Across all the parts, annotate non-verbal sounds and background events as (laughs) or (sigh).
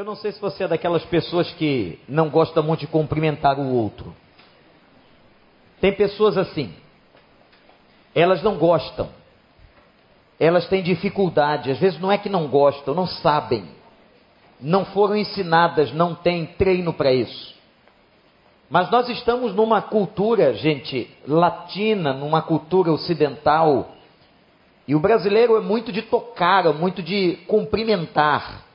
Eu não sei se você é daquelas pessoas que não gosta muito de cumprimentar o outro. Tem pessoas assim. Elas não gostam. Elas têm dificuldade. Às vezes não é que não gostam, não sabem. Não foram ensinadas, não têm treino para isso. Mas nós estamos numa cultura, gente, latina, numa cultura ocidental. E o brasileiro é muito de tocar, é muito de cumprimentar.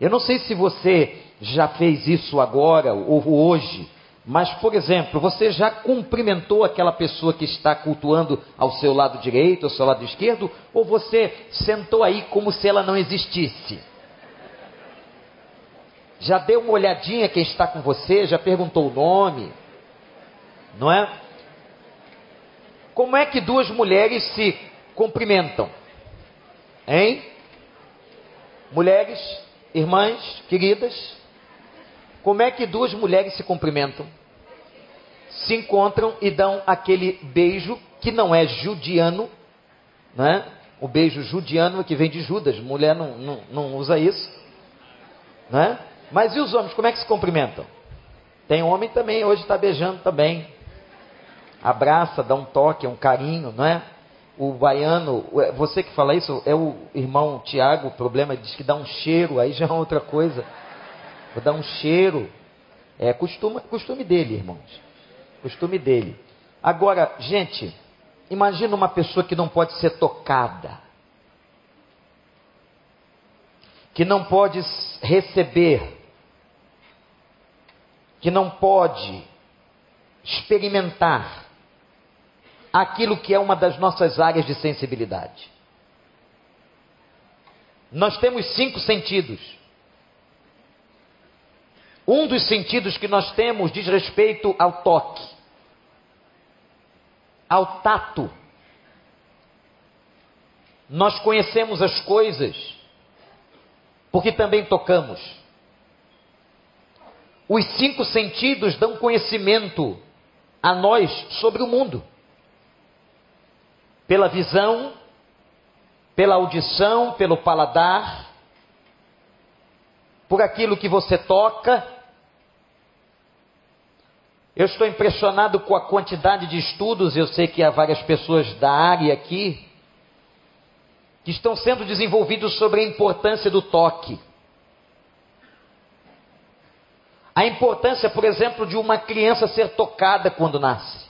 Eu não sei se você já fez isso agora ou hoje, mas, por exemplo, você já cumprimentou aquela pessoa que está cultuando ao seu lado direito, ao seu lado esquerdo, ou você sentou aí como se ela não existisse? Já deu uma olhadinha quem está com você, já perguntou o nome, não é? Como é que duas mulheres se cumprimentam? Hein? Mulheres, Irmãs queridas, como é que duas mulheres se cumprimentam? Se encontram e dão aquele beijo que não é judiano, né? O beijo judiano que vem de Judas, mulher não, não, não usa isso, né? Mas e os homens, como é que se cumprimentam? Tem homem também, hoje está beijando também. Abraça, dá um toque, um carinho, não é? O baiano, é, você que fala isso, é o irmão Tiago, o problema diz que dá um cheiro, aí já é outra coisa. Vou dar um cheiro. É costume, costume dele, irmãos. Costume dele. Agora, gente, imagina uma pessoa que não pode ser tocada. Que não pode receber. Que não pode experimentar aquilo que é uma das nossas áreas de sensibilidade. Nós temos cinco sentidos. Um dos sentidos que nós temos diz respeito ao toque, ao tato. Nós conhecemos as coisas porque também tocamos. Os cinco sentidos dão conhecimento a nós sobre o mundo pela visão, pela audição, pelo paladar, por aquilo que você toca. Eu estou impressionado com a quantidade de estudos, eu sei que há várias pessoas da área aqui, que estão sendo desenvolvidos sobre a importância do toque. A importância, por exemplo, de uma criança ser tocada quando nasce.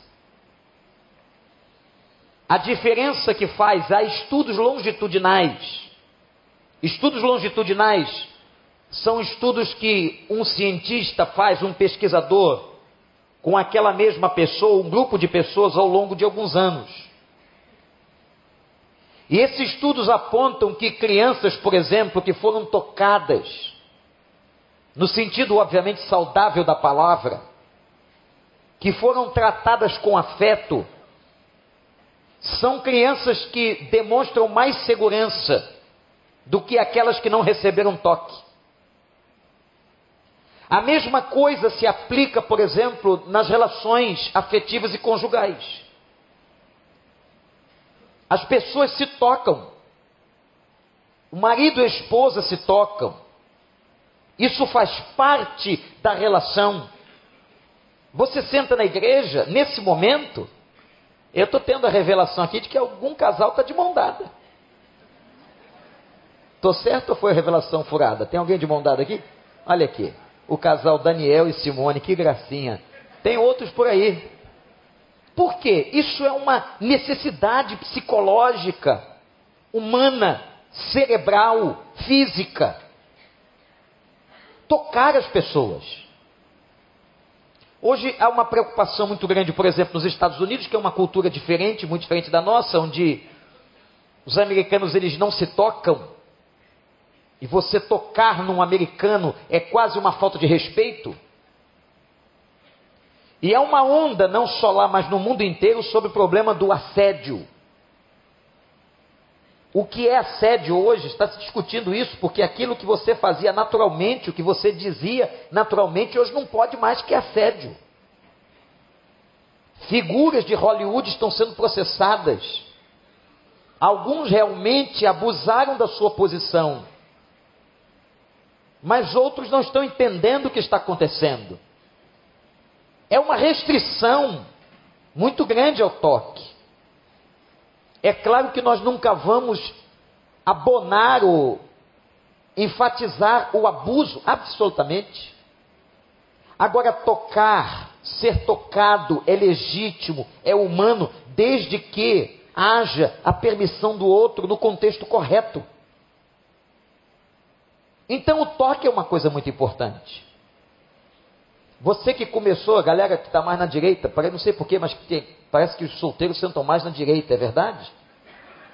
A diferença que faz, há estudos longitudinais. Estudos longitudinais são estudos que um cientista faz, um pesquisador, com aquela mesma pessoa, um grupo de pessoas ao longo de alguns anos. E esses estudos apontam que crianças, por exemplo, que foram tocadas, no sentido obviamente saudável da palavra, que foram tratadas com afeto, são crianças que demonstram mais segurança do que aquelas que não receberam toque. A mesma coisa se aplica, por exemplo, nas relações afetivas e conjugais. As pessoas se tocam. O marido e a esposa se tocam. Isso faz parte da relação. Você senta na igreja, nesse momento, eu estou tendo a revelação aqui de que algum casal está de mão dada. Estou certo ou foi a revelação furada? Tem alguém de mão dada aqui? Olha aqui. O casal Daniel e Simone, que gracinha. Tem outros por aí. Por quê? Isso é uma necessidade psicológica, humana, cerebral, física. Tocar as pessoas. Hoje há uma preocupação muito grande, por exemplo, nos Estados Unidos, que é uma cultura diferente, muito diferente da nossa, onde os americanos eles não se tocam. E você tocar num americano é quase uma falta de respeito. E há uma onda, não só lá, mas no mundo inteiro, sobre o problema do assédio. O que é assédio hoje? Está se discutindo isso, porque aquilo que você fazia naturalmente, o que você dizia naturalmente, hoje não pode mais que assédio. Figuras de Hollywood estão sendo processadas. Alguns realmente abusaram da sua posição. mas outros não estão entendendo o que está acontecendo. É uma restrição muito grande ao toque. É claro que nós nunca vamos abonar ou enfatizar o abuso, absolutamente. Agora, tocar, ser tocado é legítimo, é humano, desde que haja a permissão do outro no contexto correto. Então, o toque é uma coisa muito importante. Você que começou, a galera que está mais na direita, não sei porquê, mas parece que os solteiros sentam mais na direita, é verdade?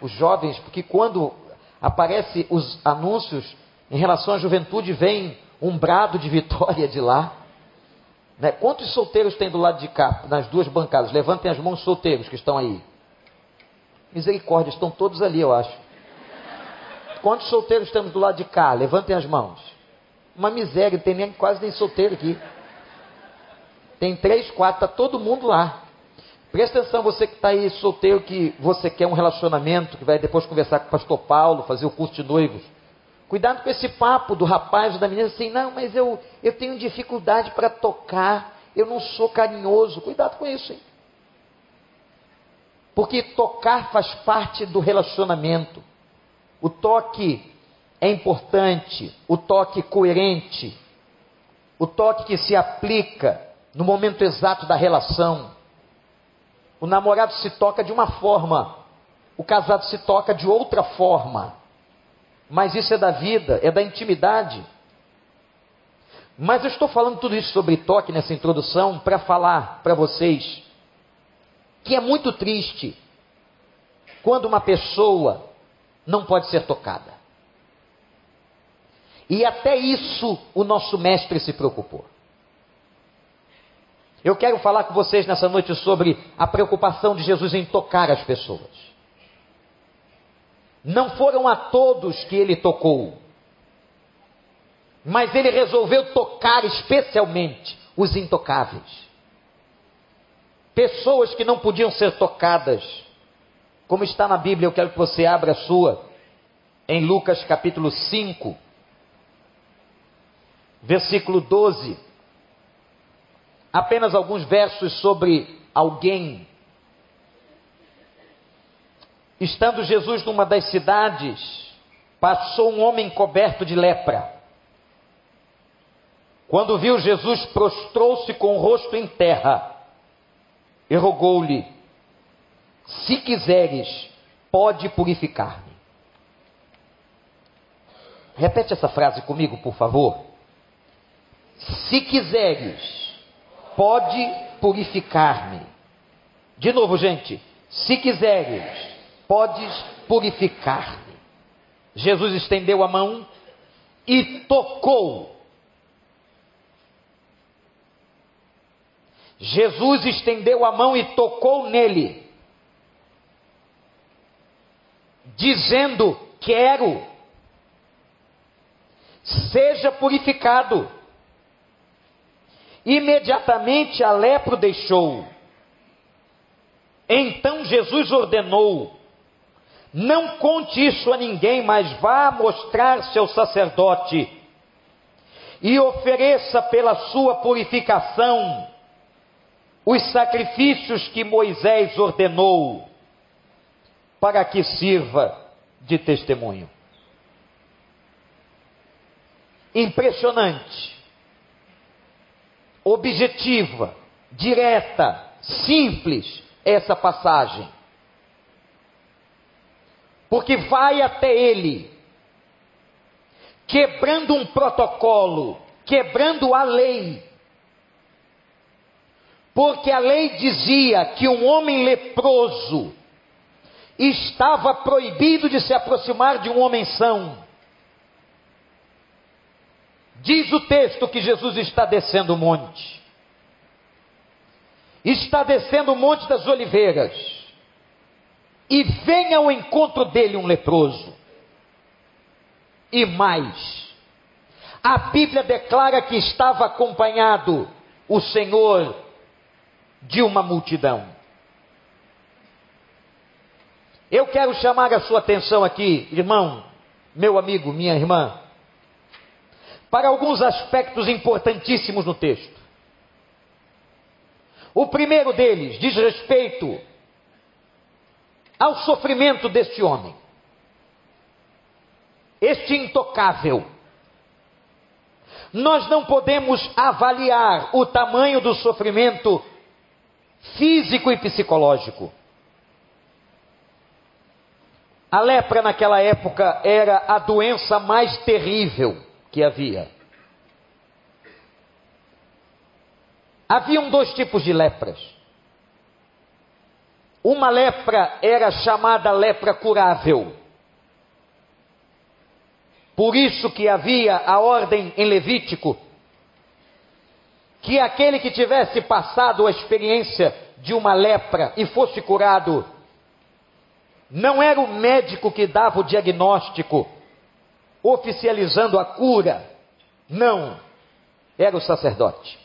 Os jovens, porque quando aparecem os anúncios em relação à juventude, vem um brado de vitória de lá. Né? Quantos solteiros tem do lado de cá, nas duas bancadas? Levantem as mãos solteiros que estão aí. Misericórdia, estão todos ali, eu acho. Quantos solteiros temos do lado de cá? Levantem as mãos. Uma miséria, tem nem, quase nem solteiro aqui. Tem três, quatro, está todo mundo lá. Presta atenção, você que está aí solteiro, que você quer um relacionamento, que vai depois conversar com o pastor Paulo, fazer o curso de noivos. Cuidado com esse papo do rapaz ou da menina assim, não, mas eu, eu tenho dificuldade para tocar, eu não sou carinhoso. Cuidado com isso, hein? Porque tocar faz parte do relacionamento. O toque é importante, o toque coerente, o toque que se aplica no momento exato da relação. O namorado se toca de uma forma, o casado se toca de outra forma. Mas isso é da vida, é da intimidade. Mas eu estou falando tudo isso sobre toque nessa introdução para falar para vocês que é muito triste quando uma pessoa não pode ser tocada. E até isso o nosso mestre se preocupou. Eu quero falar com vocês nessa noite sobre a preocupação de Jesus em tocar as pessoas. Não foram a todos que ele tocou, mas ele resolveu tocar especialmente os intocáveis. Pessoas que não podiam ser tocadas, como está na Bíblia, eu quero que você abra a sua, em Lucas capítulo 5, versículo 12 apenas alguns versos sobre alguém. Estando Jesus numa das cidades, passou um homem coberto de lepra. Quando viu Jesus, prostrou-se com o rosto em terra e rogou-lhe: Se quiseres, pode purificar-me. Repete essa frase comigo, por favor. Se quiseres, pode purificar-me. De novo, gente, se quiseres, podes purificar-me. Jesus estendeu a mão e tocou. Jesus estendeu a mão e tocou nele, dizendo: Quero, seja purificado. Imediatamente a lepra o deixou. Então Jesus ordenou: Não conte isso a ninguém, mas vá mostrar-se ao sacerdote e ofereça pela sua purificação os sacrifícios que Moisés ordenou, para que sirva de testemunho. Impressionante objetiva, direta, simples essa passagem. Porque vai até ele, quebrando um protocolo, quebrando a lei. Porque a lei dizia que um homem leproso estava proibido de se aproximar de um homem são. Diz o texto que Jesus está descendo o monte. Está descendo o monte das oliveiras. E vem ao encontro dele um leproso. E mais, a Bíblia declara que estava acompanhado o Senhor de uma multidão. Eu quero chamar a sua atenção aqui, irmão, meu amigo, minha irmã para alguns aspectos importantíssimos no texto. O primeiro deles diz respeito ao sofrimento deste homem, este intocável. Nós não podemos avaliar o tamanho do sofrimento físico e psicológico. A lepra naquela época era a doença mais terrível que havia. Haviam dois tipos de lepras. Uma lepra era chamada lepra curável. Por isso que havia a ordem em Levítico que aquele que tivesse passado a experiência de uma lepra e fosse curado, não era o médico que dava o diagnóstico, oficializando a cura, não, era o sacerdote.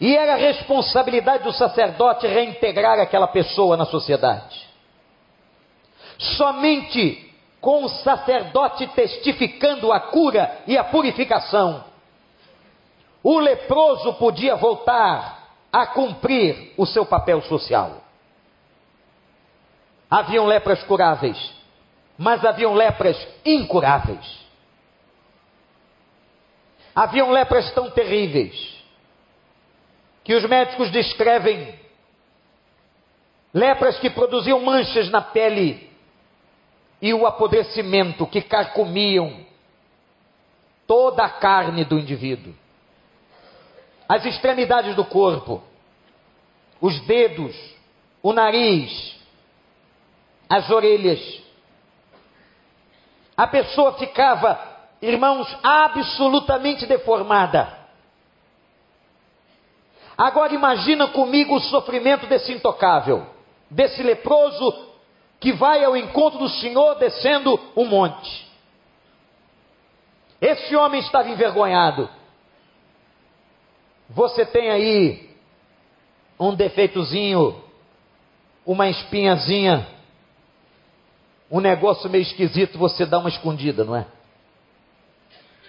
E era responsabilidade do sacerdote reintegrar aquela pessoa na sociedade. Somente com o sacerdote testificando a cura e a purificação, o leproso podia voltar a cumprir o seu papel social. Haviam lepras curáveis, mas haviam lepras incuráveis. Haviam lepras tão terríveis que os médicos descrevem lepras que produziam manchas na pele e o apodrecimento que carcomiam toda a carne do indivíduo. As extremidades do corpo, os dedos, o nariz, as orelhas. A pessoa ficava, irmãos, absolutamente deformada. Agora imagina comigo o sofrimento desse intocável, desse leproso que vai ao encontro do Senhor descendo um monte. Esse homem estava envergonhado. Você tem aí um defeitozinho, uma espinhazinha, um negócio meio esquisito, você dá uma escondida, não é?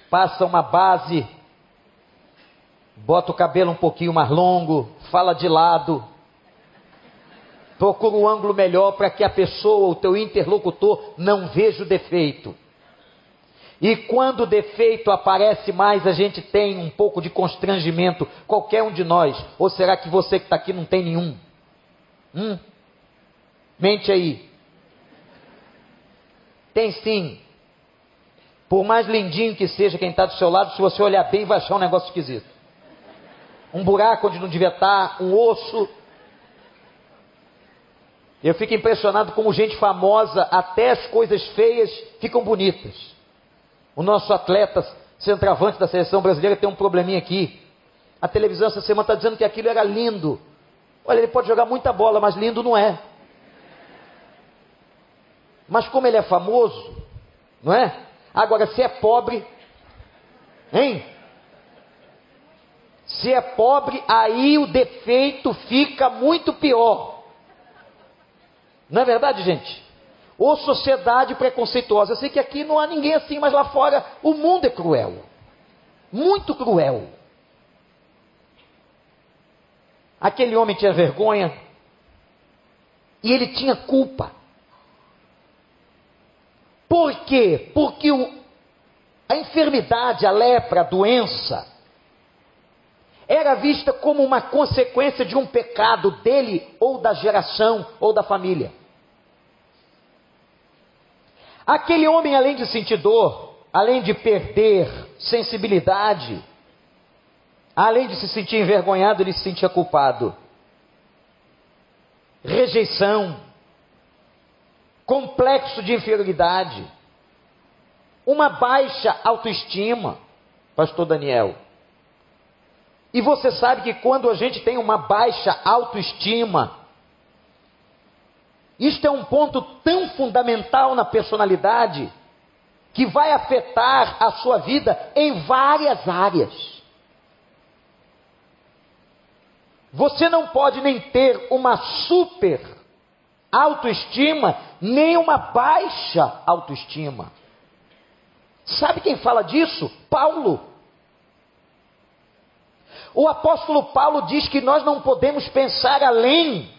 Passa uma base, bota o cabelo um pouquinho mais longo, fala de lado, procura um ângulo melhor para que a pessoa, o teu interlocutor, não veja o defeito. E quando o defeito aparece mais, a gente tem um pouco de constrangimento, qualquer um de nós. Ou será que você que está aqui não tem nenhum? Hum? Mente aí. Tem sim. Por mais lindinho que seja quem está do seu lado, se você olhar bem, vai achar um negócio esquisito. Um buraco onde não devia estar, tá, um osso, eu fico impressionado como gente famosa, até as coisas feias ficam bonitas. O nosso atleta centroavante da seleção brasileira tem um probleminha aqui. A televisão essa semana está dizendo que aquilo era lindo. Olha, ele pode jogar muita bola, mas lindo não é. Mas como ele é famoso, não é? Agora, se é pobre, hein? Se é pobre, aí o defeito fica muito pior. Não é verdade, gente? Ou sociedade preconceituosa. Eu sei que aqui não há ninguém assim, mas lá fora o mundo é cruel. Muito cruel. Aquele homem tinha vergonha e ele tinha culpa. Por quê? Porque o, a enfermidade, a lepra, a doença, era vista como uma consequência de um pecado dele ou da geração ou da família. Aquele homem, além de sentir dor, além de perder sensibilidade, além de se sentir envergonhado, ele se sentia culpado. Rejeição, complexo de inferioridade, uma baixa autoestima, Pastor Daniel. E você sabe que quando a gente tem uma baixa autoestima, isto é um ponto tão fundamental na personalidade que vai afetar a sua vida em várias áreas. Você não pode nem ter uma super autoestima, nem uma baixa autoestima. Sabe quem fala disso? Paulo. O apóstolo Paulo diz que nós não podemos pensar além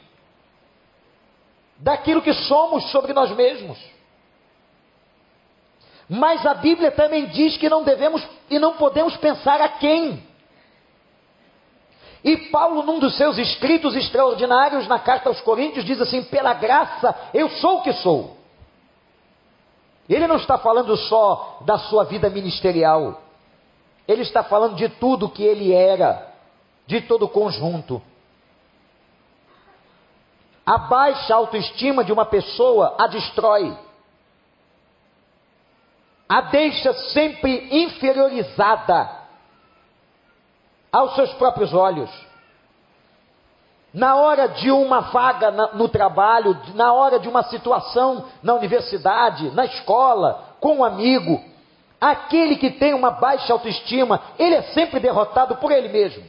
daquilo que somos sobre nós mesmos. Mas a Bíblia também diz que não devemos e não podemos pensar a quem. E Paulo, num dos seus escritos extraordinários na carta aos Coríntios, diz assim: pela graça eu sou o que sou. Ele não está falando só da sua vida ministerial, ele está falando de tudo que ele era, de todo o conjunto. A baixa autoestima de uma pessoa a destrói, a deixa sempre inferiorizada aos seus próprios olhos. Na hora de uma vaga no trabalho, na hora de uma situação na universidade, na escola, com um amigo, aquele que tem uma baixa autoestima, ele é sempre derrotado por ele mesmo.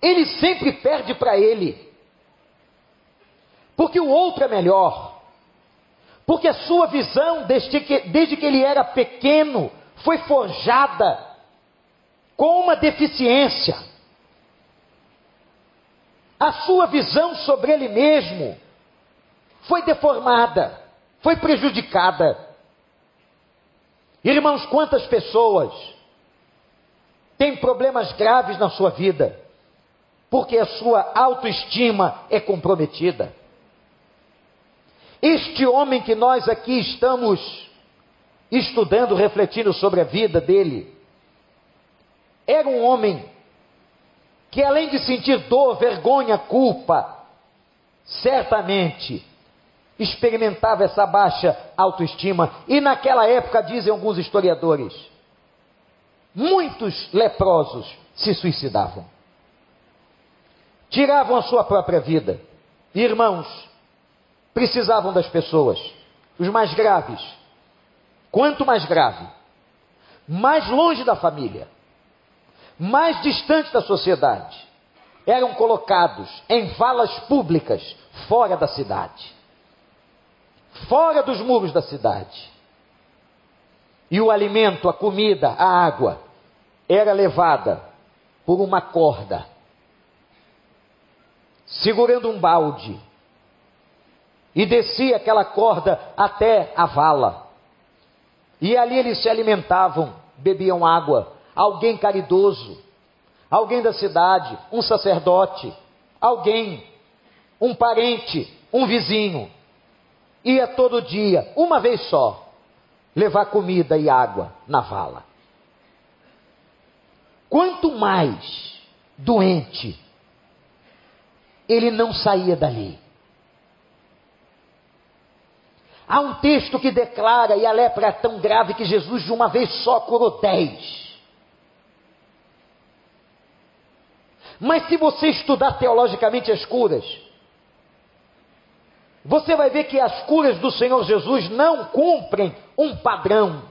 Ele sempre perde para ele. Porque o outro é melhor. Porque a sua visão, desde que, desde que ele era pequeno, foi forjada com uma deficiência. A sua visão sobre ele mesmo foi deformada, foi prejudicada. Irmãos, quantas pessoas têm problemas graves na sua vida, porque a sua autoestima é comprometida. Este homem que nós aqui estamos estudando, refletindo sobre a vida dele, era um homem que, além de sentir dor, vergonha, culpa, certamente experimentava essa baixa autoestima. E naquela época, dizem alguns historiadores, muitos leprosos se suicidavam, tiravam a sua própria vida. Irmãos, precisavam das pessoas, os mais graves. Quanto mais grave, mais longe da família mais distantes da sociedade, eram colocados em valas públicas fora da cidade, fora dos muros da cidade. E o alimento, a comida, a água, era levada por uma corda, segurando um balde, e descia aquela corda até a vala. E ali eles se alimentavam, bebiam água, alguém caridoso, alguém da cidade, um sacerdote, alguém, um parente, um vizinho, ia todo dia, uma vez só, levar comida e água na vala. Quanto mais doente, ele não saía dali. Há um texto que declara, e a lepra é tão grave que Jesus de uma vez só curou dez. Mas se você estudar teologicamente as curas, você vai ver que as curas do Senhor Jesus não cumprem um padrão.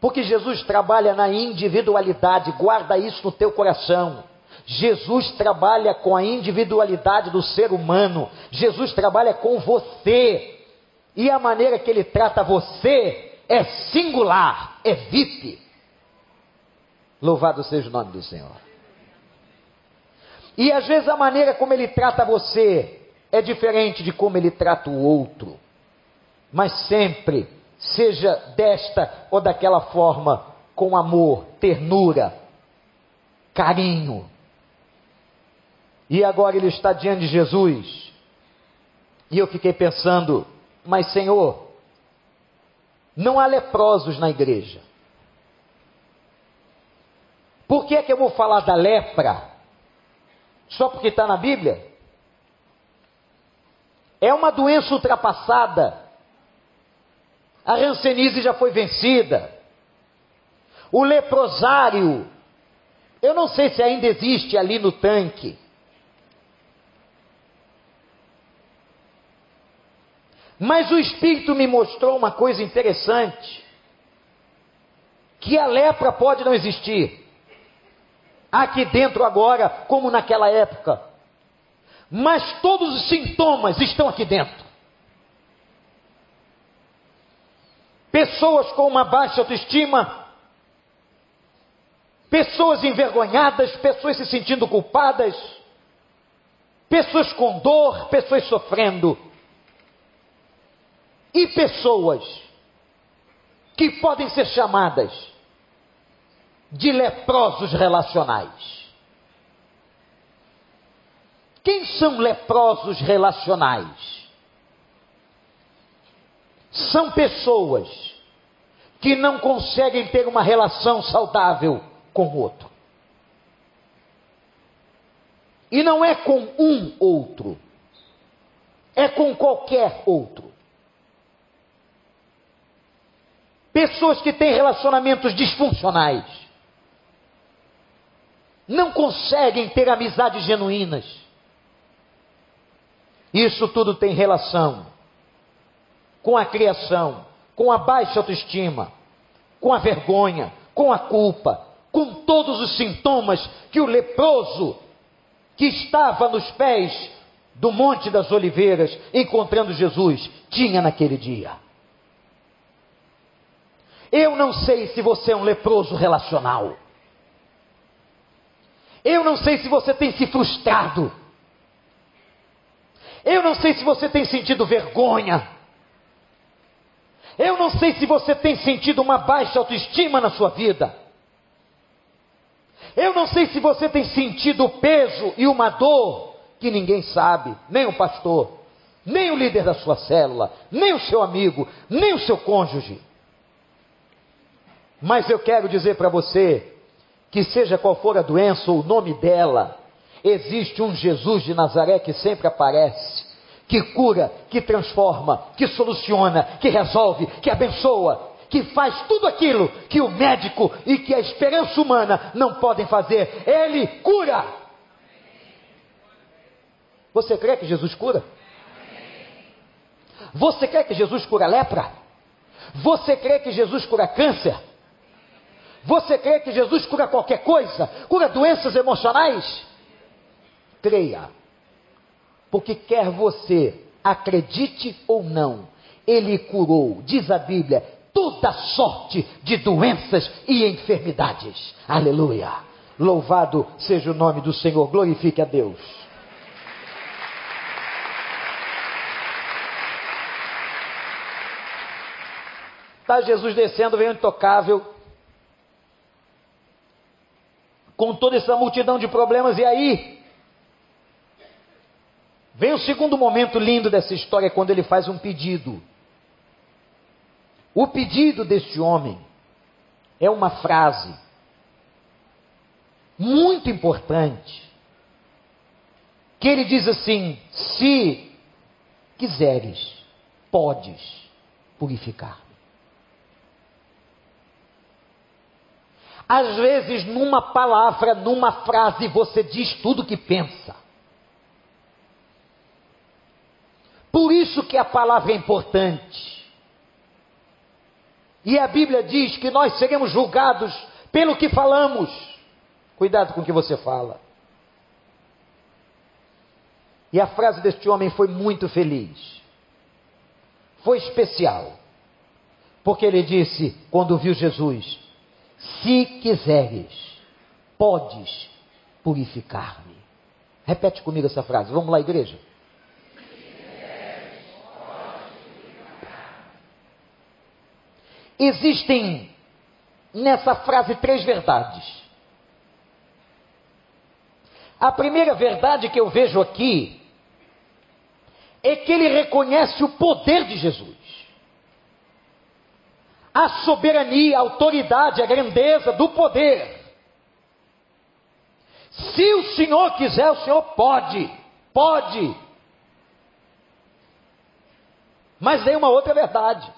Porque Jesus trabalha na individualidade, guarda isso no teu coração. Jesus trabalha com a individualidade do ser humano. Jesus trabalha com você. E a maneira que ele trata você é singular, é VIP. Louvado seja o nome do Senhor. E às vezes a maneira como ele trata você é diferente de como ele trata o outro. Mas sempre, seja desta ou daquela forma, com amor, ternura, carinho. E agora ele está diante de Jesus. E eu fiquei pensando, mas Senhor, não há leprosos na igreja. Por que é que eu vou falar da lepra? Só porque está na Bíblia? É uma doença ultrapassada. A rancenise já foi vencida. O leprosário, eu não sei se ainda existe ali no tanque. Mas o Espírito me mostrou uma coisa interessante: que a lepra pode não existir aqui dentro agora, como naquela época. Mas todos os sintomas estão aqui dentro. pessoas com uma baixa autoestima, pessoas envergonhadas, pessoas se sentindo culpadas, pessoas com dor, pessoas sofrendo, e pessoas que podem ser chamadas de leprosos relacionais. Quem são leprosos relacionais? São pessoas que não conseguem ter uma relação saudável com o outro. E não é com um outro, é com qualquer outro. Pessoas que têm relacionamentos disfuncionais não conseguem ter amizades genuínas. Isso tudo tem relação com a criação, com a baixa autoestima, com a vergonha, com a culpa, com todos os sintomas que o leproso que estava nos pés do Monte das Oliveiras, encontrando Jesus, tinha naquele dia. Eu não sei se você é um leproso relacional. Eu não sei se você tem se frustrado. Eu não sei se você tem sentido vergonha. Eu não sei se você tem sentido uma baixa autoestima na sua vida. Eu não sei se você tem sentido o peso e uma dor que ninguém sabe, nem o pastor, nem o líder da sua célula, nem o seu amigo, nem o seu cônjuge. Mas eu quero dizer para você que, seja qual for a doença ou o nome dela, existe um Jesus de Nazaré que sempre aparece, que cura, que transforma, que soluciona, que resolve, que abençoa, que faz tudo aquilo que o médico e que a esperança humana não podem fazer. Ele cura. Você crê que Jesus cura? Você crê que Jesus cura lepra? Você crê que Jesus cura câncer? Você crê que Jesus cura qualquer coisa? Cura doenças emocionais? Creia. Porque quer você acredite ou não, ele curou, diz a Bíblia, toda sorte de doenças e enfermidades. Aleluia. Louvado seja o nome do Senhor, glorifique a Deus. Está Jesus descendo, veio intocável, com toda essa multidão de problemas, e aí vem o segundo momento lindo dessa história, quando ele faz um pedido. O pedido deste homem é uma frase muito importante, que ele diz assim: se quiseres, podes purificar. Às vezes, numa palavra, numa frase, você diz tudo o que pensa. Por isso que a palavra é importante. E a Bíblia diz que nós seremos julgados pelo que falamos. Cuidado com o que você fala. E a frase deste homem foi muito feliz. Foi especial. Porque ele disse, quando viu Jesus: se quiseres, podes purificar-me. Repete comigo essa frase. Vamos lá, igreja. Existem nessa frase três verdades. A primeira verdade que eu vejo aqui é que ele reconhece o poder de Jesus a soberania, a autoridade, a grandeza do poder. Se o Senhor quiser, o Senhor pode, pode. Mas tem uma outra verdade.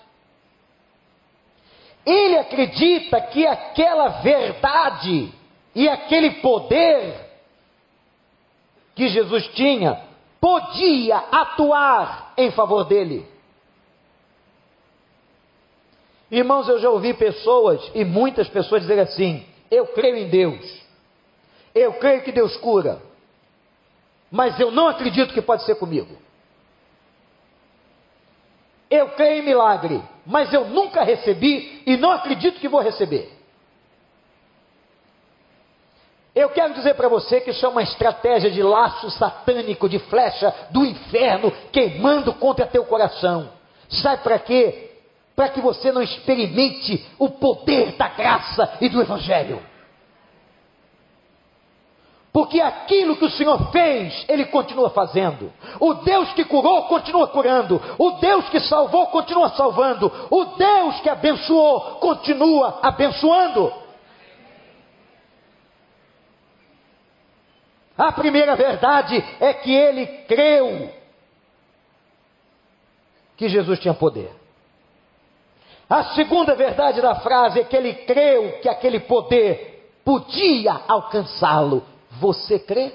Ele acredita que aquela verdade e aquele poder que Jesus tinha podia atuar em favor dele. Irmãos, eu já ouvi pessoas e muitas pessoas dizer assim: eu creio em Deus, eu creio que Deus cura, mas eu não acredito que pode ser comigo. Eu creio em milagre, mas eu nunca recebi e não acredito que vou receber. Eu quero dizer para você que isso é uma estratégia de laço satânico, de flecha do inferno queimando contra teu coração. Sabe para quê? Para que você não experimente o poder da graça e do Evangelho. Porque aquilo que o Senhor fez, Ele continua fazendo. O Deus que curou, continua curando. O Deus que salvou, continua salvando. O Deus que abençoou, continua abençoando. A primeira verdade é que ele creu que Jesus tinha poder. A segunda verdade da frase é que ele creu que aquele poder podia alcançá-lo. Você crê?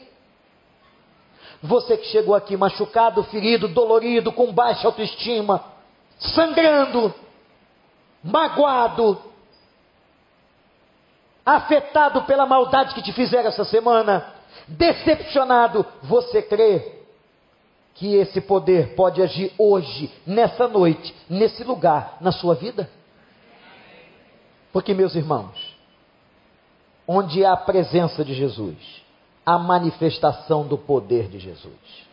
Você que chegou aqui machucado, ferido, dolorido, com baixa autoestima, sangrando, magoado, afetado pela maldade que te fizeram essa semana, decepcionado, você crê que esse poder pode agir hoje, nessa noite, nesse lugar, na sua vida? Porque, meus irmãos, onde há a presença de Jesus, a manifestação do poder de Jesus.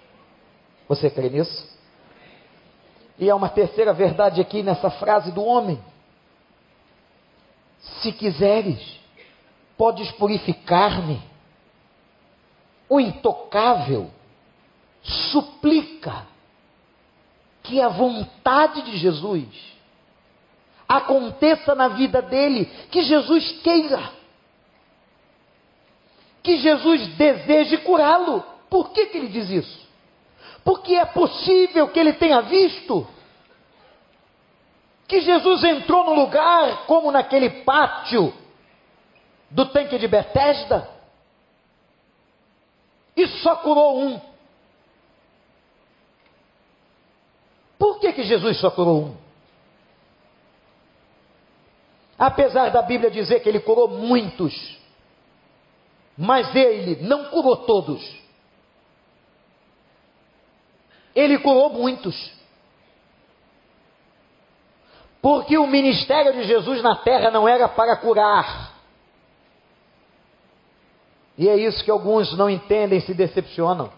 Você crê nisso? E há uma terceira verdade aqui nessa frase do homem. Se quiseres, podes purificar-me o intocável suplica que a vontade de Jesus aconteça na vida dele, que Jesus queira, que Jesus deseje curá-lo. Por que, que ele diz isso? Porque é possível que ele tenha visto que Jesus entrou no lugar, como naquele pátio do tanque de Betesda, e só curou um. Por que, que Jesus só curou um? Apesar da Bíblia dizer que ele curou muitos, mas ele não curou todos. Ele curou muitos. Porque o ministério de Jesus na terra não era para curar, e é isso que alguns não entendem, se decepcionam.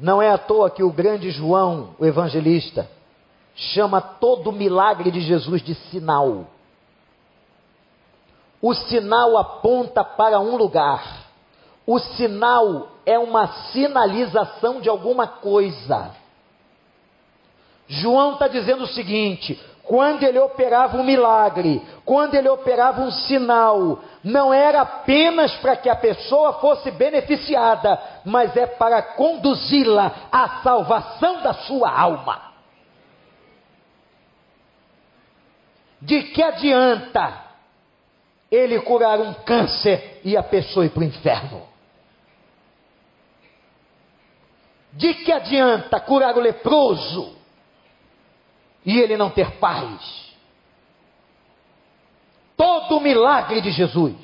Não é à toa que o grande João, o evangelista, chama todo o milagre de Jesus de sinal. O sinal aponta para um lugar. O sinal é uma sinalização de alguma coisa. João está dizendo o seguinte: quando ele operava um milagre, quando ele operava um sinal, não era apenas para que a pessoa fosse beneficiada, mas é para conduzi-la à salvação da sua alma. De que adianta ele curar um câncer e a pessoa ir para o inferno? De que adianta curar o leproso e ele não ter paz. Todo o milagre de Jesus,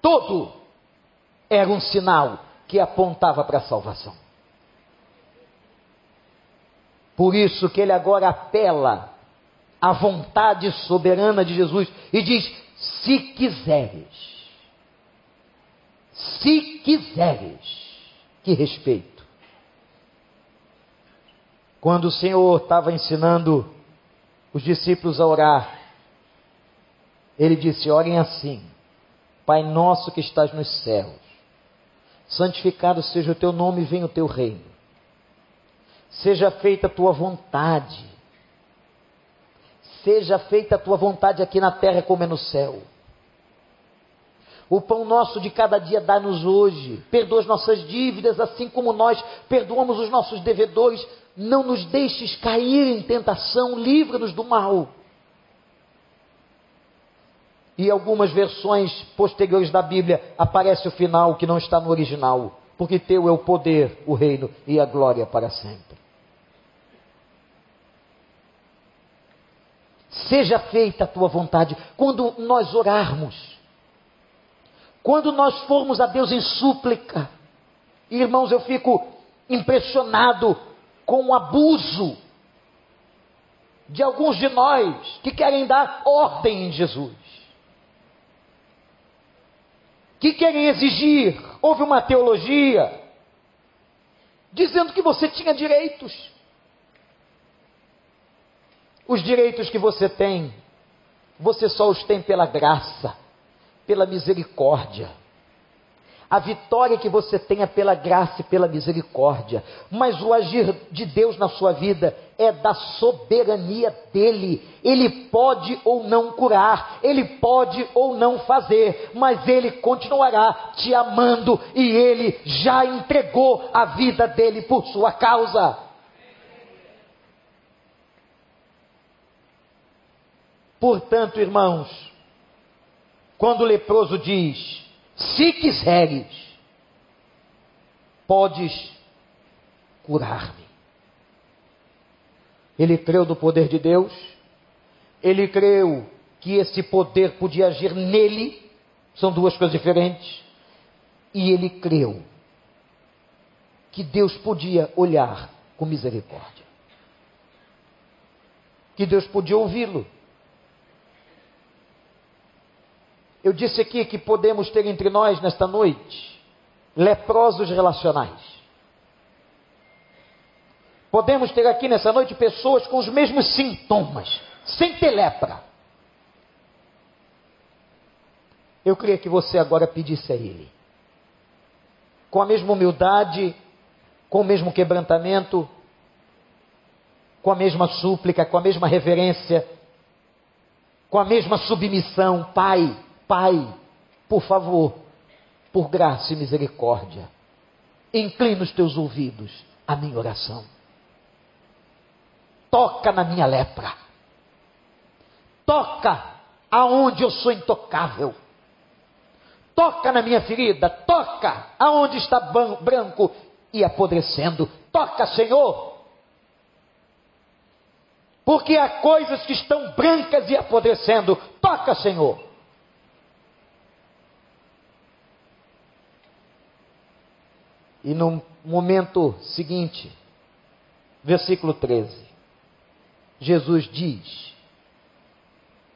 todo, era um sinal que apontava para a salvação. Por isso que ele agora apela à vontade soberana de Jesus e diz: se quiseres, se quiseres, que respeito. Quando o Senhor estava ensinando os discípulos a orar, ele disse: Orem assim, Pai nosso que estás nos céus, santificado seja o teu nome venha o teu reino. Seja feita a tua vontade. Seja feita a tua vontade aqui na terra como é no céu. O pão nosso de cada dia dá-nos hoje. Perdoa as nossas dívidas, assim como nós perdoamos os nossos devedores não nos deixes cair em tentação, livra-nos do mal. E algumas versões posteriores da Bíblia aparece o final que não está no original, porque teu é o poder, o reino e a glória para sempre. Seja feita a tua vontade. Quando nós orarmos, quando nós formos a Deus em súplica, irmãos, eu fico impressionado com o abuso de alguns de nós que querem dar ordem em Jesus, que querem exigir. Houve uma teologia dizendo que você tinha direitos. Os direitos que você tem, você só os tem pela graça, pela misericórdia. A vitória que você tenha pela graça e pela misericórdia. Mas o agir de Deus na sua vida é da soberania dele. Ele pode ou não curar, ele pode ou não fazer, mas ele continuará te amando e ele já entregou a vida dele por sua causa. Portanto, irmãos, quando o leproso diz: se quiseres, podes curar-me. Ele creu no poder de Deus, ele creu que esse poder podia agir nele, são duas coisas diferentes, e ele creu que Deus podia olhar com misericórdia, que Deus podia ouvi-lo Eu disse aqui que podemos ter entre nós nesta noite leprosos relacionais. Podemos ter aqui nessa noite pessoas com os mesmos sintomas, sem ter lepra. Eu queria que você agora pedisse a Ele, com a mesma humildade, com o mesmo quebrantamento, com a mesma súplica, com a mesma reverência, com a mesma submissão, Pai Pai, por favor, por graça e misericórdia, inclina os teus ouvidos à minha oração. Toca na minha lepra. Toca aonde eu sou intocável. Toca na minha ferida, toca aonde está branco e apodrecendo. Toca, Senhor. Porque há coisas que estão brancas e apodrecendo. Toca, Senhor. E no momento seguinte, versículo 13, Jesus diz: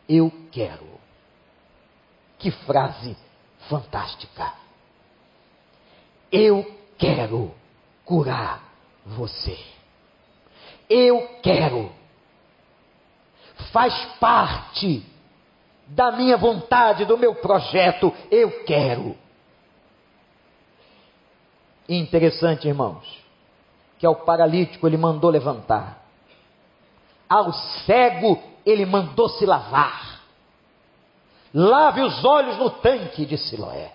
Eu quero. Que frase fantástica! Eu quero curar você. Eu quero. Faz parte da minha vontade, do meu projeto. Eu quero. Interessante, irmãos, que ao paralítico ele mandou levantar, ao cego ele mandou se lavar. Lave os olhos no tanque de Siloé.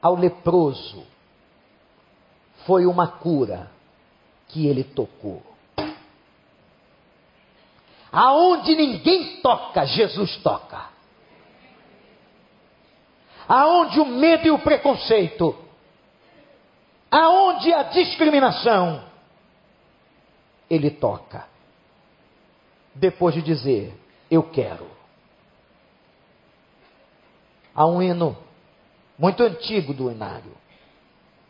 Ao leproso foi uma cura que ele tocou. Aonde ninguém toca, Jesus toca. Aonde o medo e o preconceito Aonde a discriminação, ele toca. Depois de dizer, eu quero. Há um hino muito antigo do hinário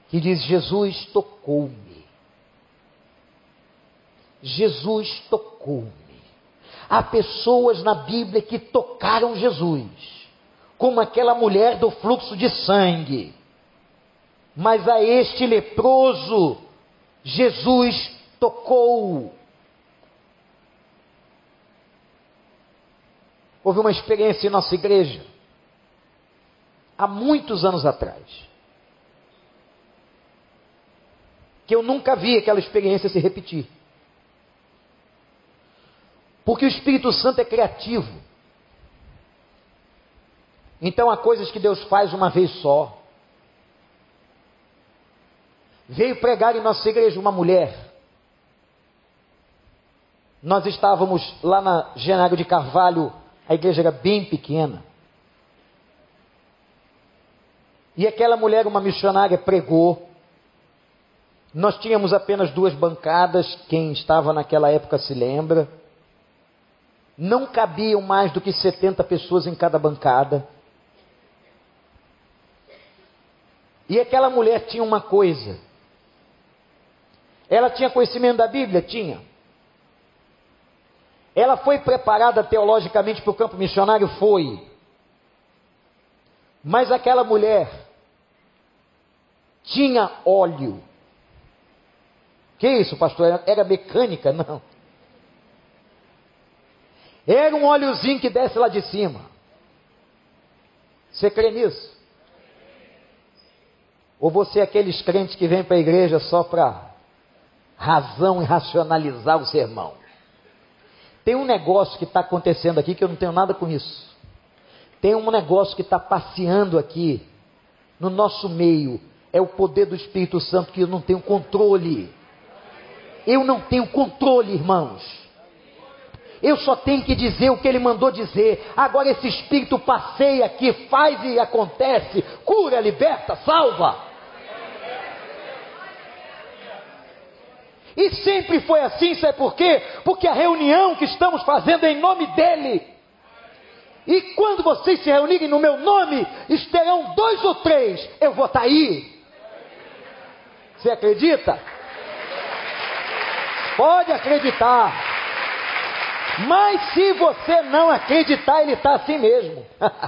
que diz: Jesus tocou-me. Jesus tocou-me. Há pessoas na Bíblia que tocaram Jesus, como aquela mulher do fluxo de sangue mas a este leproso Jesus tocou. Houve uma experiência em nossa igreja, há muitos anos atrás, que eu nunca vi aquela experiência se repetir. Porque o Espírito Santo é criativo. Então há coisas que Deus faz uma vez só veio pregar em nossa igreja uma mulher. Nós estávamos lá na Genário de Carvalho, a igreja era bem pequena. E aquela mulher, uma missionária, pregou. Nós tínhamos apenas duas bancadas, quem estava naquela época se lembra. Não cabiam mais do que 70 pessoas em cada bancada. E aquela mulher tinha uma coisa: Ela tinha conhecimento da Bíblia? Tinha. Ela foi preparada teologicamente para o campo missionário? Foi. Mas aquela mulher tinha óleo. Que isso, pastor? Era mecânica? Não. Era um óleozinho que desce lá de cima. Você crê nisso? Ou você é aqueles crentes que vêm para a igreja só para razão e racionalizar o sermão? Tem um negócio que está acontecendo aqui que eu não tenho nada com isso. Tem um negócio que está passeando aqui no nosso meio. É o poder do Espírito Santo que eu não tenho controle. Eu não tenho controle, irmãos. Eu só tenho que dizer o que ele mandou dizer. Agora esse espírito passeia aqui, faz e acontece, cura, liberta, salva. E sempre foi assim, sabe por quê? Porque a reunião que estamos fazendo é em nome dele. E quando vocês se reunirem no meu nome, estarão dois ou três, eu vou estar aí. Você acredita? Pode acreditar. Mas se você não acreditar, ele está assim mesmo. (laughs)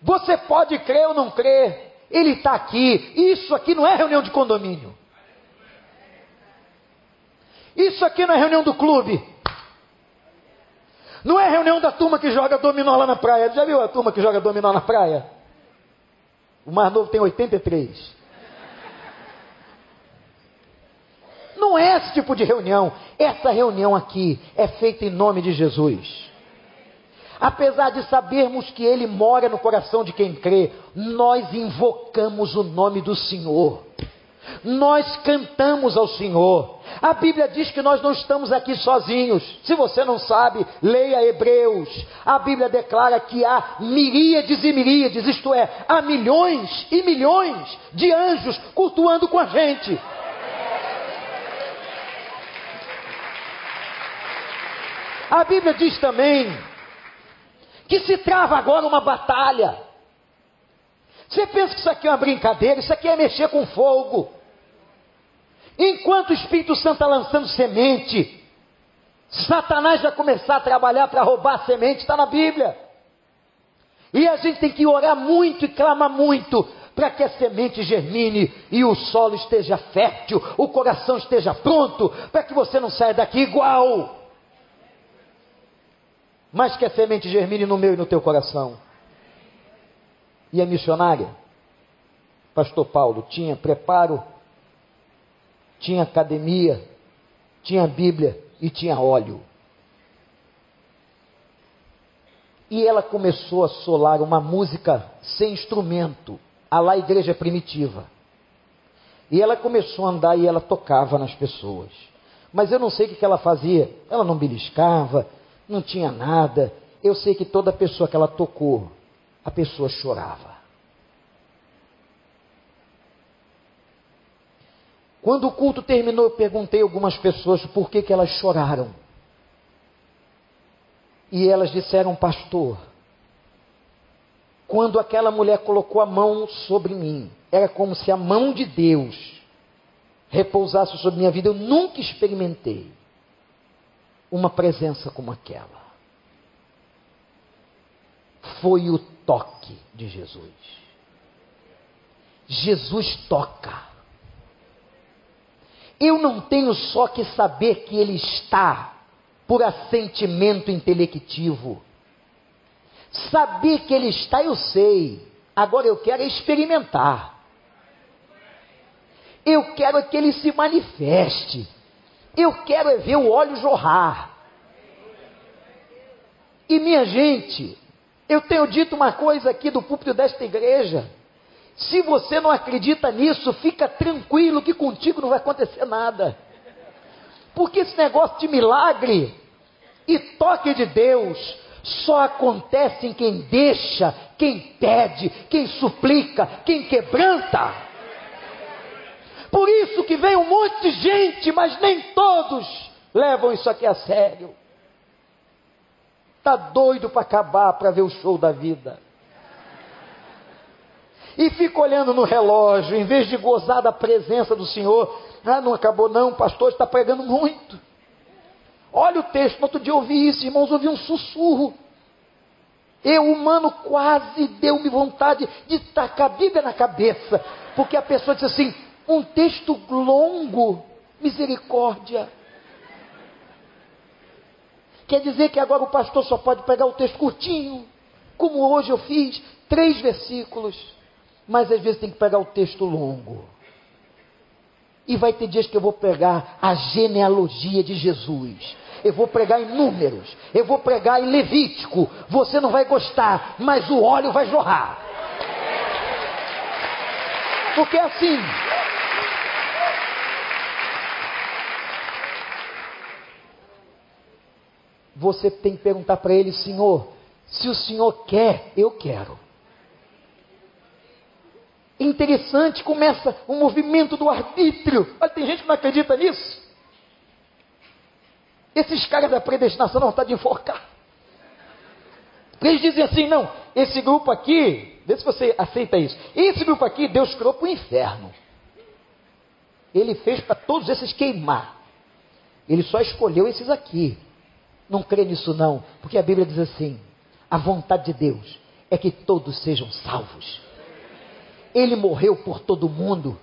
você pode crer ou não crer, ele está aqui. Isso aqui não é reunião de condomínio. Isso aqui não é reunião do clube. Não é reunião da turma que joga dominó lá na praia. Já viu a turma que joga dominó na praia? O mais novo tem 83. Não é esse tipo de reunião. Essa reunião aqui é feita em nome de Jesus. Apesar de sabermos que Ele mora no coração de quem crê, nós invocamos o nome do Senhor. Nós cantamos ao Senhor. A Bíblia diz que nós não estamos aqui sozinhos. Se você não sabe, leia Hebreus. A Bíblia declara que há miríades e miríades, isto é, há milhões e milhões de anjos cultuando com a gente. A Bíblia diz também que se trava agora uma batalha. Você pensa que isso aqui é uma brincadeira, isso aqui é mexer com fogo. Enquanto o Espírito Santo está lançando semente, Satanás vai começar a trabalhar para roubar semente, está na Bíblia. E a gente tem que orar muito e clamar muito para que a semente germine e o solo esteja fértil, o coração esteja pronto, para que você não saia daqui igual mas que a semente germine no meu e no teu coração. E a missionária, Pastor Paulo, tinha preparo, tinha academia, tinha Bíblia e tinha óleo. E ela começou a solar uma música sem instrumento, a lá igreja primitiva. E ela começou a andar e ela tocava nas pessoas. Mas eu não sei o que ela fazia. Ela não beliscava, não tinha nada. Eu sei que toda pessoa que ela tocou, a pessoa chorava. Quando o culto terminou, eu perguntei algumas pessoas por que, que elas choraram. E elas disseram, pastor, quando aquela mulher colocou a mão sobre mim, era como se a mão de Deus repousasse sobre minha vida. Eu nunca experimentei uma presença como aquela. Foi o toque de Jesus. Jesus toca. Eu não tenho só que saber que Ele está por assentimento intelectivo. Saber que Ele está, eu sei. Agora eu quero experimentar. Eu quero que Ele se manifeste. Eu quero é ver o óleo jorrar. E minha gente, eu tenho dito uma coisa aqui do púlpito desta igreja. Se você não acredita nisso, fica tranquilo que contigo não vai acontecer nada. Porque esse negócio de milagre e toque de Deus só acontece em quem deixa, quem pede, quem suplica, quem quebranta. Por isso que vem um monte de gente, mas nem todos levam isso aqui a sério. Tá doido para acabar para ver o show da vida. e fica olhando no relógio, em vez de gozar da presença do Senhor. Ah, não acabou não, pastor está pregando muito. Olha o texto, no outro dia eu ouvi isso, irmãos, ouvi um sussurro. Eu, humano, quase deu-me vontade de tacar a Bíblia na cabeça, porque a pessoa disse assim: um texto longo, misericórdia. Quer dizer que agora o pastor só pode pegar o texto curtinho, como hoje eu fiz, três versículos, mas às vezes tem que pegar o texto longo. E vai ter dias que eu vou pegar a genealogia de Jesus. Eu vou pregar em números. Eu vou pregar em Levítico. Você não vai gostar, mas o óleo vai jorrar. Porque é assim. Você tem que perguntar para ele, Senhor, se o Senhor quer, eu quero. Interessante, começa um movimento do arbítrio. Olha, tem gente que não acredita nisso. Esses caras da predestinação não estão de enforcar. Eles dizem assim: não, esse grupo aqui, vê se você aceita isso. Esse grupo aqui, Deus criou para o inferno. Ele fez para todos esses queimar. Ele só escolheu esses aqui. Não crê nisso, não, porque a Bíblia diz assim: a vontade de Deus é que todos sejam salvos. Ele morreu por todo mundo,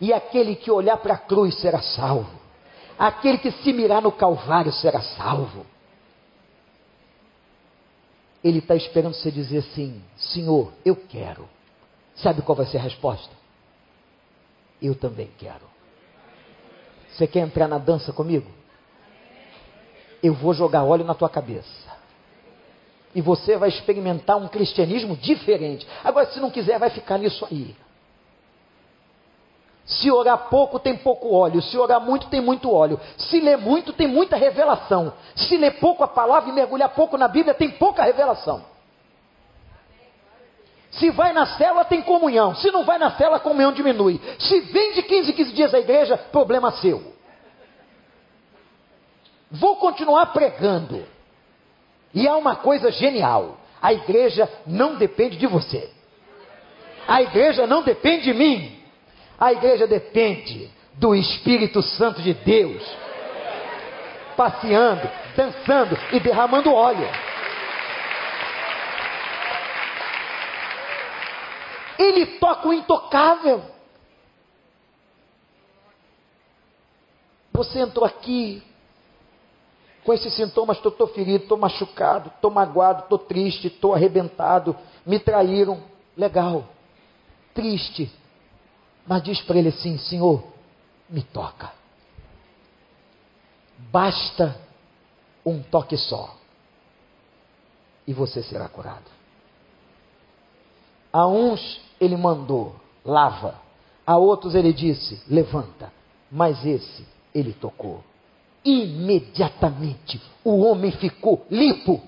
e aquele que olhar para a cruz será salvo, aquele que se mirar no Calvário será salvo. Ele está esperando você dizer assim: Senhor, eu quero. Sabe qual vai ser a resposta? Eu também quero. Você quer entrar na dança comigo? Eu vou jogar óleo na tua cabeça e você vai experimentar um cristianismo diferente. Agora, se não quiser, vai ficar nisso aí. Se orar pouco, tem pouco óleo. Se orar muito, tem muito óleo. Se ler muito, tem muita revelação. Se ler pouco a palavra e mergulhar pouco na Bíblia, tem pouca revelação. Se vai na célula, tem comunhão. Se não vai na célula, a comunhão diminui. Se vem de 15 em 15 dias à igreja, problema seu. Vou continuar pregando. E há uma coisa genial: a igreja não depende de você. A igreja não depende de mim. A igreja depende do Espírito Santo de Deus, passeando, dançando e derramando óleo. Ele toca o intocável. Você entrou aqui, com esses sintomas, estou ferido, estou machucado, estou magoado, estou triste, estou arrebentado, me traíram. Legal, triste. Mas diz para ele assim: Senhor, me toca. Basta um toque só, e você será curado. A uns ele mandou, lava. A outros ele disse, levanta. Mas esse ele tocou imediatamente o homem ficou limpo.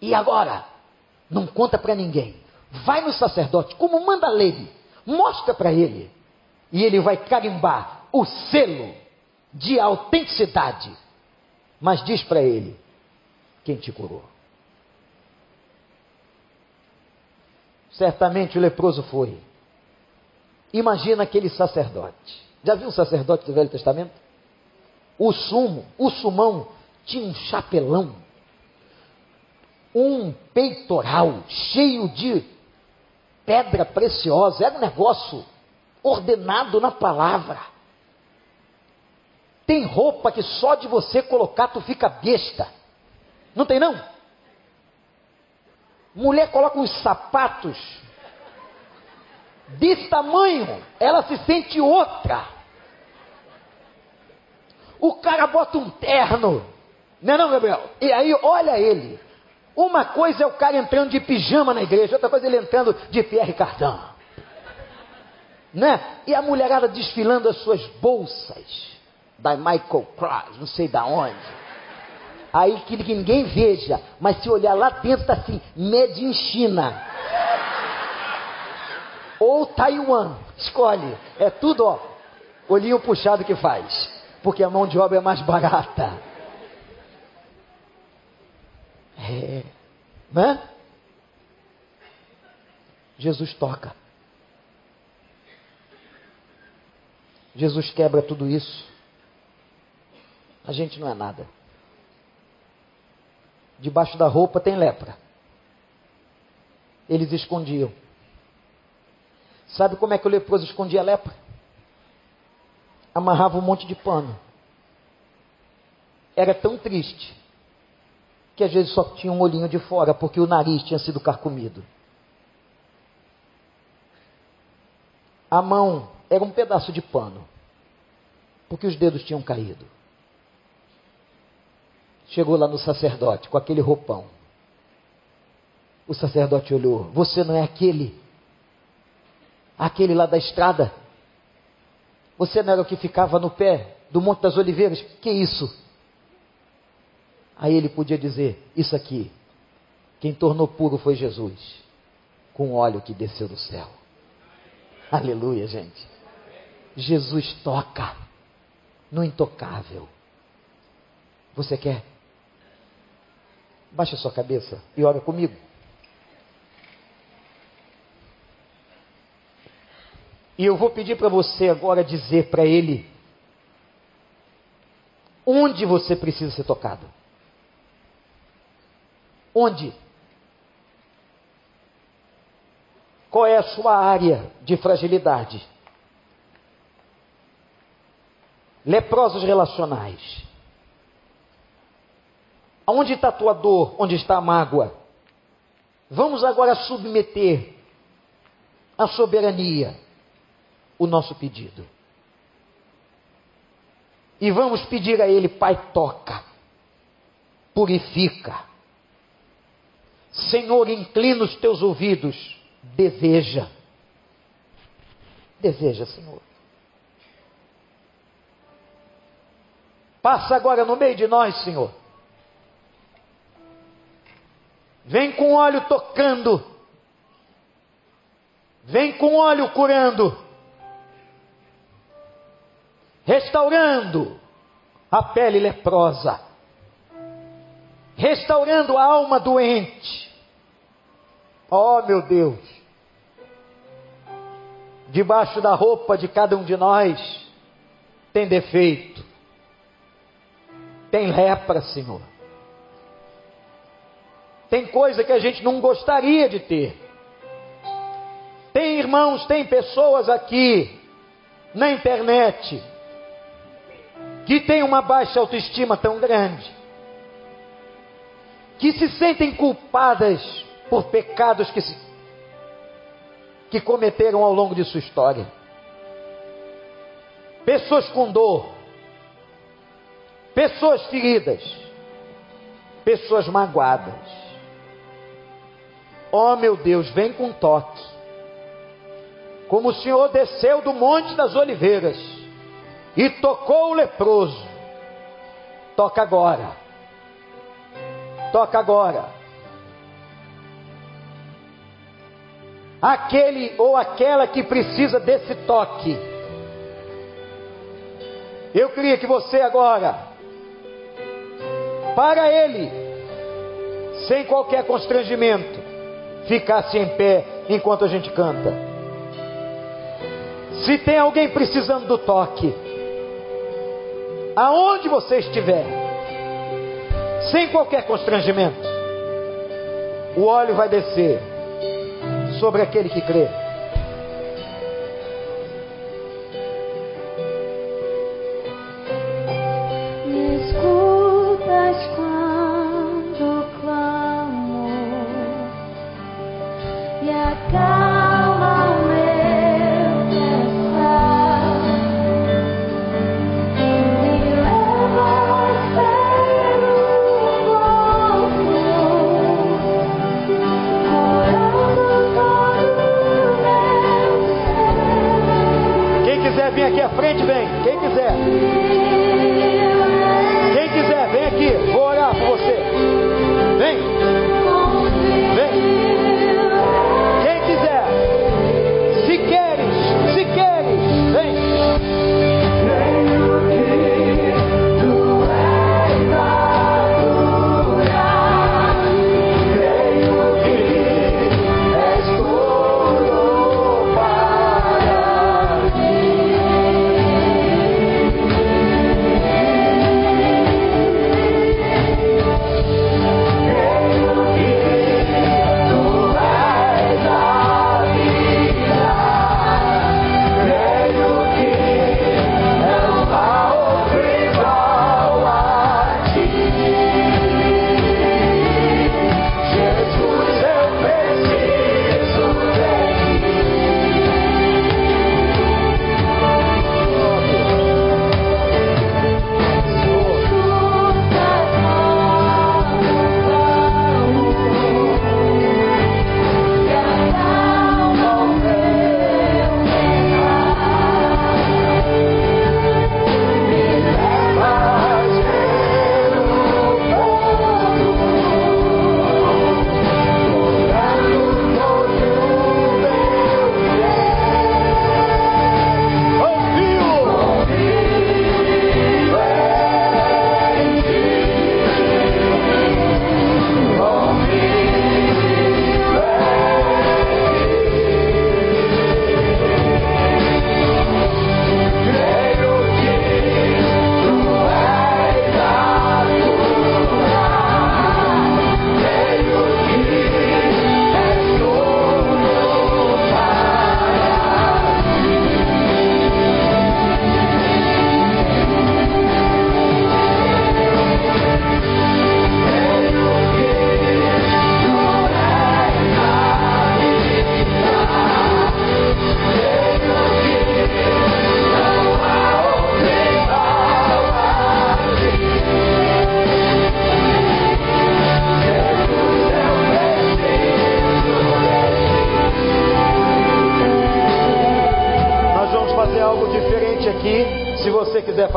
E agora? Não conta para ninguém. Vai no sacerdote, como manda a lei, mostra para ele. E ele vai carimbar o selo de autenticidade. Mas diz para ele: quem te curou? Certamente o leproso foi. Imagina aquele sacerdote. Já viu um sacerdote do Velho Testamento? O sumo, o sumão, tinha um chapelão, um peitoral cheio de pedra preciosa, era um negócio ordenado na palavra. Tem roupa que só de você colocar tu fica besta. Não tem não? Mulher coloca uns sapatos desse tamanho, ela se sente outra. O cara bota um terno. Não é não, Gabriel? E aí, olha ele. Uma coisa é o cara entrando de pijama na igreja, outra coisa é ele entrando de Pierre Cardin. Né? E a mulherada desfilando as suas bolsas. Da Michael Kors, não sei da onde. Aí que, ninguém veja, mas se olhar lá dentro está assim, made in China. Ou Taiwan, escolhe. É tudo, ó, olhinho puxado que faz porque a mão de obra é mais barata. É, né? Jesus toca. Jesus quebra tudo isso. A gente não é nada. Debaixo da roupa tem lepra. Eles escondiam. Sabe como é que o leproso escondia a lepra? Amarrava um monte de pano. Era tão triste que às vezes só tinha um olhinho de fora porque o nariz tinha sido carcomido. A mão era um pedaço de pano, porque os dedos tinham caído. Chegou lá no sacerdote com aquele roupão. O sacerdote olhou: Você não é aquele? Aquele lá da estrada? Você não era o que ficava no pé do Monte das Oliveiras? Que isso? Aí ele podia dizer: Isso aqui, quem tornou puro foi Jesus, com óleo que desceu do céu. Aleluia, gente. Jesus toca no intocável. Você quer? Baixa sua cabeça e ora comigo. E eu vou pedir para você agora dizer para ele onde você precisa ser tocado. Onde? Qual é a sua área de fragilidade? Leprosos relacionais. Onde está a tua dor? Onde está a mágoa? Vamos agora submeter à soberania o nosso pedido. E vamos pedir a Ele, Pai, toca, purifica. Senhor, inclina os teus ouvidos deseja. Deseja, Senhor. Passa agora no meio de nós, Senhor. Vem com óleo tocando. Vem com óleo curando. Restaurando a pele leprosa. Restaurando a alma doente. Oh, meu Deus debaixo da roupa de cada um de nós tem defeito, tem lepra, Senhor. Tem coisa que a gente não gostaria de ter. Tem irmãos, tem pessoas aqui na internet que têm uma baixa autoestima tão grande, que se sentem culpadas por pecados que se que cometeram ao longo de sua história. Pessoas com dor, pessoas feridas, pessoas magoadas. Oh meu Deus, vem com toque. Como o Senhor desceu do Monte das Oliveiras e tocou o leproso, toca agora. Toca agora. aquele ou aquela que precisa desse toque. Eu queria que você agora, para ele, sem qualquer constrangimento, ficasse em pé enquanto a gente canta. Se tem alguém precisando do toque, aonde você estiver, sem qualquer constrangimento, o óleo vai descer sobre aquele que crê.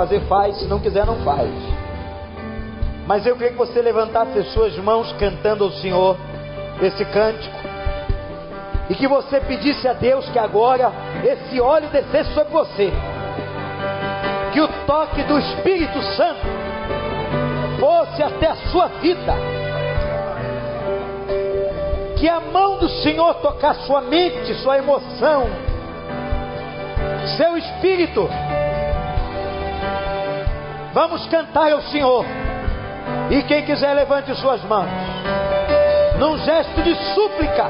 Fazer, faz. Se não quiser, não faz. Mas eu queria que você levantasse as suas mãos cantando ao Senhor esse cântico. E que você pedisse a Deus que agora esse óleo descesse sobre você. Que o toque do Espírito Santo fosse até a sua vida. Que a mão do Senhor tocasse sua mente, sua emoção, seu espírito. Vamos cantar ao Senhor. E quem quiser, levante suas mãos. Num gesto de súplica.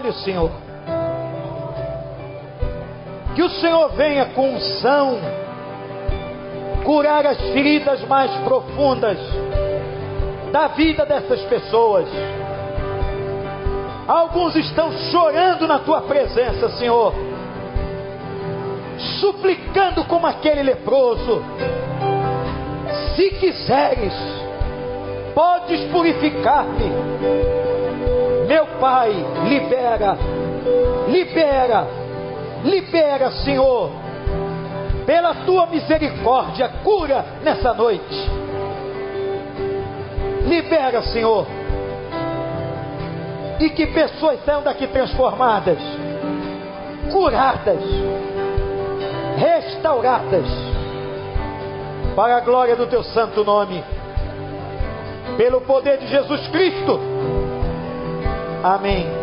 Derrama o óleo, Senhor. Que o Senhor venha com unção curar as feridas mais profundas da vida dessas pessoas. Alguns estão chorando na tua presença, Senhor, suplicando como aquele leproso. Se quiseres, podes purificar-me. Pai, libera, libera, libera, Senhor, pela tua misericórdia, cura nessa noite. Libera, Senhor, e que pessoas saiam daqui transformadas, curadas, restauradas, para a glória do teu santo nome pelo poder de Jesus Cristo. Amém.